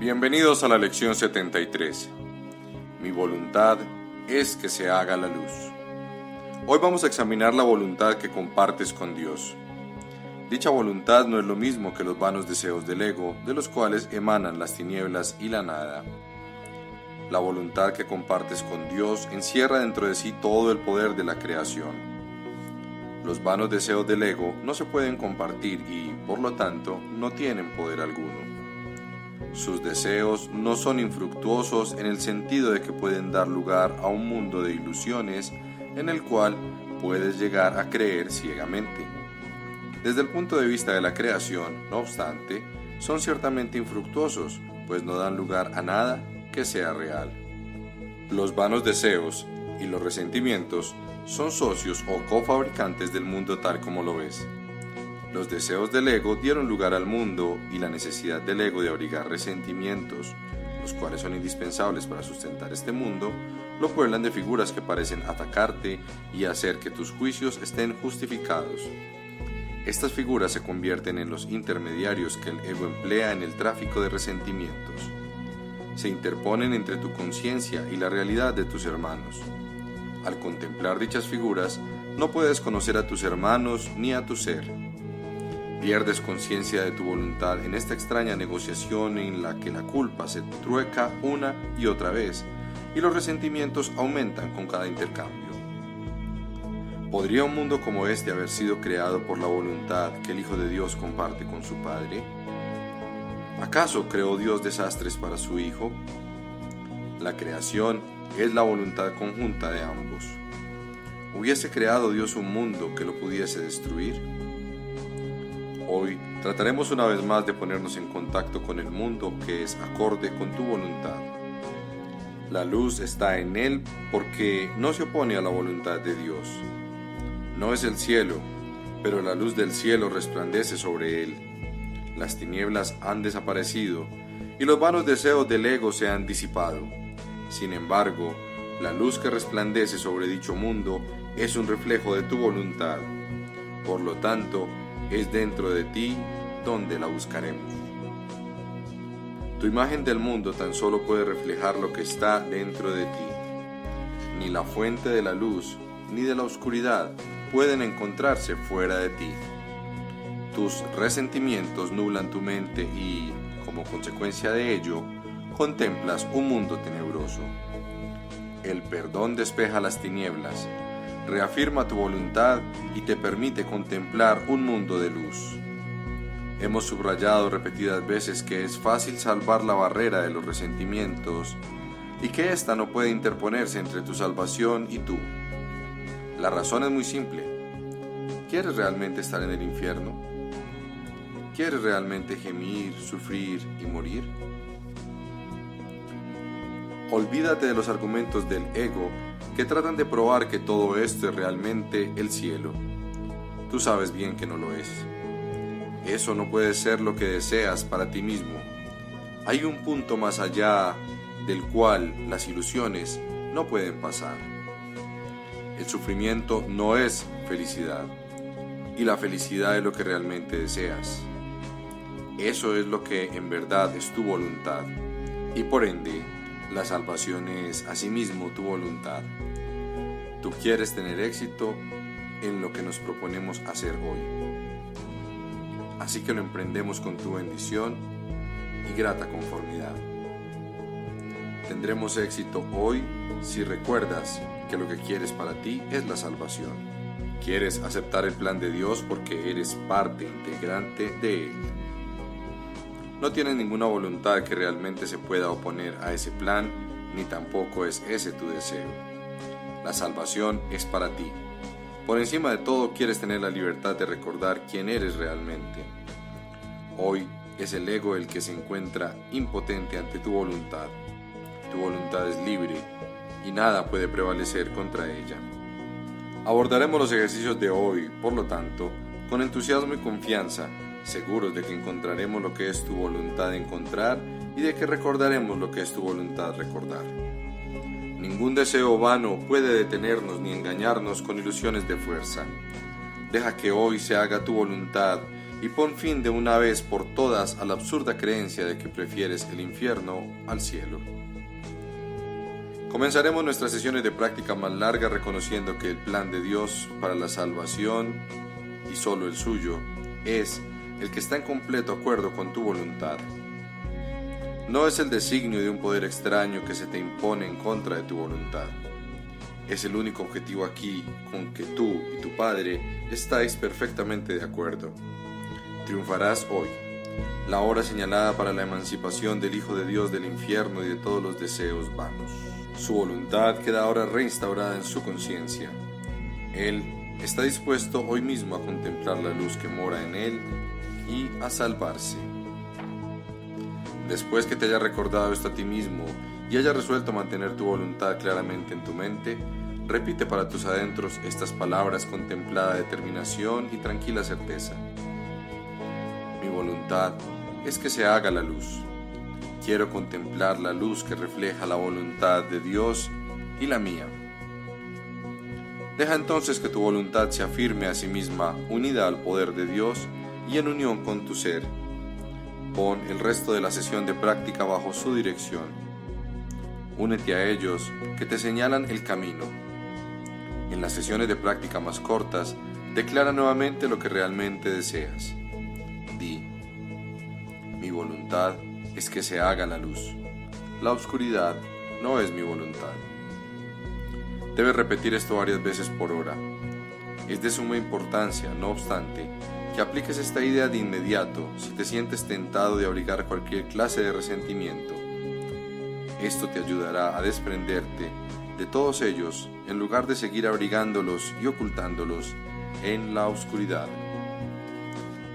Bienvenidos a la lección 73. Mi voluntad es que se haga la luz. Hoy vamos a examinar la voluntad que compartes con Dios. Dicha voluntad no es lo mismo que los vanos deseos del ego, de los cuales emanan las tinieblas y la nada. La voluntad que compartes con Dios encierra dentro de sí todo el poder de la creación. Los vanos deseos del ego no se pueden compartir y, por lo tanto, no tienen poder alguno. Sus deseos no son infructuosos en el sentido de que pueden dar lugar a un mundo de ilusiones en el cual puedes llegar a creer ciegamente. Desde el punto de vista de la creación, no obstante, son ciertamente infructuosos, pues no dan lugar a nada que sea real. Los vanos deseos y los resentimientos son socios o cofabricantes del mundo tal como lo ves. Los deseos del ego dieron lugar al mundo y la necesidad del ego de abrigar resentimientos, los cuales son indispensables para sustentar este mundo, lo pueblan de figuras que parecen atacarte y hacer que tus juicios estén justificados. Estas figuras se convierten en los intermediarios que el ego emplea en el tráfico de resentimientos. Se interponen entre tu conciencia y la realidad de tus hermanos. Al contemplar dichas figuras, no puedes conocer a tus hermanos ni a tu ser Pierdes conciencia de tu voluntad en esta extraña negociación en la que la culpa se trueca una y otra vez y los resentimientos aumentan con cada intercambio. ¿Podría un mundo como este haber sido creado por la voluntad que el Hijo de Dios comparte con su Padre? ¿Acaso creó Dios desastres para su Hijo? La creación es la voluntad conjunta de ambos. ¿Hubiese creado Dios un mundo que lo pudiese destruir? Hoy trataremos una vez más de ponernos en contacto con el mundo que es acorde con tu voluntad. La luz está en él porque no se opone a la voluntad de Dios. No es el cielo, pero la luz del cielo resplandece sobre él. Las tinieblas han desaparecido y los vanos deseos del ego se han disipado. Sin embargo, la luz que resplandece sobre dicho mundo es un reflejo de tu voluntad. Por lo tanto, es dentro de ti donde la buscaremos. Tu imagen del mundo tan solo puede reflejar lo que está dentro de ti. Ni la fuente de la luz ni de la oscuridad pueden encontrarse fuera de ti. Tus resentimientos nublan tu mente y, como consecuencia de ello, contemplas un mundo tenebroso. El perdón despeja las tinieblas reafirma tu voluntad y te permite contemplar un mundo de luz. Hemos subrayado repetidas veces que es fácil salvar la barrera de los resentimientos y que ésta no puede interponerse entre tu salvación y tú. La razón es muy simple. ¿Quieres realmente estar en el infierno? ¿Quieres realmente gemir, sufrir y morir? Olvídate de los argumentos del ego que tratan de probar que todo esto es realmente el cielo. Tú sabes bien que no lo es. Eso no puede ser lo que deseas para ti mismo. Hay un punto más allá del cual las ilusiones no pueden pasar. El sufrimiento no es felicidad y la felicidad es lo que realmente deseas. Eso es lo que en verdad es tu voluntad y por ende la salvación es asimismo tu voluntad. Tú quieres tener éxito en lo que nos proponemos hacer hoy. Así que lo emprendemos con tu bendición y grata conformidad. Tendremos éxito hoy si recuerdas que lo que quieres para ti es la salvación. Quieres aceptar el plan de Dios porque eres parte integrante de Él no tienes ninguna voluntad que realmente se pueda oponer a ese plan, ni tampoco es ese tu deseo. La salvación es para ti. Por encima de todo quieres tener la libertad de recordar quién eres realmente. Hoy es el ego el que se encuentra impotente ante tu voluntad. Tu voluntad es libre y nada puede prevalecer contra ella. Abordaremos los ejercicios de hoy, por lo tanto, con entusiasmo y confianza, seguros de que encontraremos lo que es tu voluntad encontrar y de que recordaremos lo que es tu voluntad recordar. Ningún deseo vano puede detenernos ni engañarnos con ilusiones de fuerza. Deja que hoy se haga tu voluntad y pon fin de una vez por todas a la absurda creencia de que prefieres el infierno al cielo. Comenzaremos nuestras sesiones de práctica más largas reconociendo que el plan de Dios para la salvación, y solo el suyo, es el que está en completo acuerdo con tu voluntad. No es el designio de un poder extraño que se te impone en contra de tu voluntad. Es el único objetivo aquí con que tú y tu Padre estáis perfectamente de acuerdo triunfarás hoy, la hora señalada para la emancipación del Hijo de Dios del infierno y de todos los deseos vanos. Su voluntad queda ahora reinstaurada en su conciencia. Él está dispuesto hoy mismo a contemplar la luz que mora en él y a salvarse. Después que te haya recordado esto a ti mismo y haya resuelto mantener tu voluntad claramente en tu mente, repite para tus adentros estas palabras con templada determinación y tranquila certeza voluntad es que se haga la luz. Quiero contemplar la luz que refleja la voluntad de Dios y la mía. Deja entonces que tu voluntad se afirme a sí misma unida al poder de Dios y en unión con tu ser. Pon el resto de la sesión de práctica bajo su dirección. Únete a ellos que te señalan el camino. En las sesiones de práctica más cortas, declara nuevamente lo que realmente deseas. Di, mi voluntad es que se haga la luz. La oscuridad no es mi voluntad. Debes repetir esto varias veces por hora. Es de suma importancia, no obstante, que apliques esta idea de inmediato si te sientes tentado de abrigar cualquier clase de resentimiento. Esto te ayudará a desprenderte de todos ellos en lugar de seguir abrigándolos y ocultándolos en la oscuridad.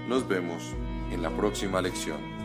Nos vemos en la próxima lección.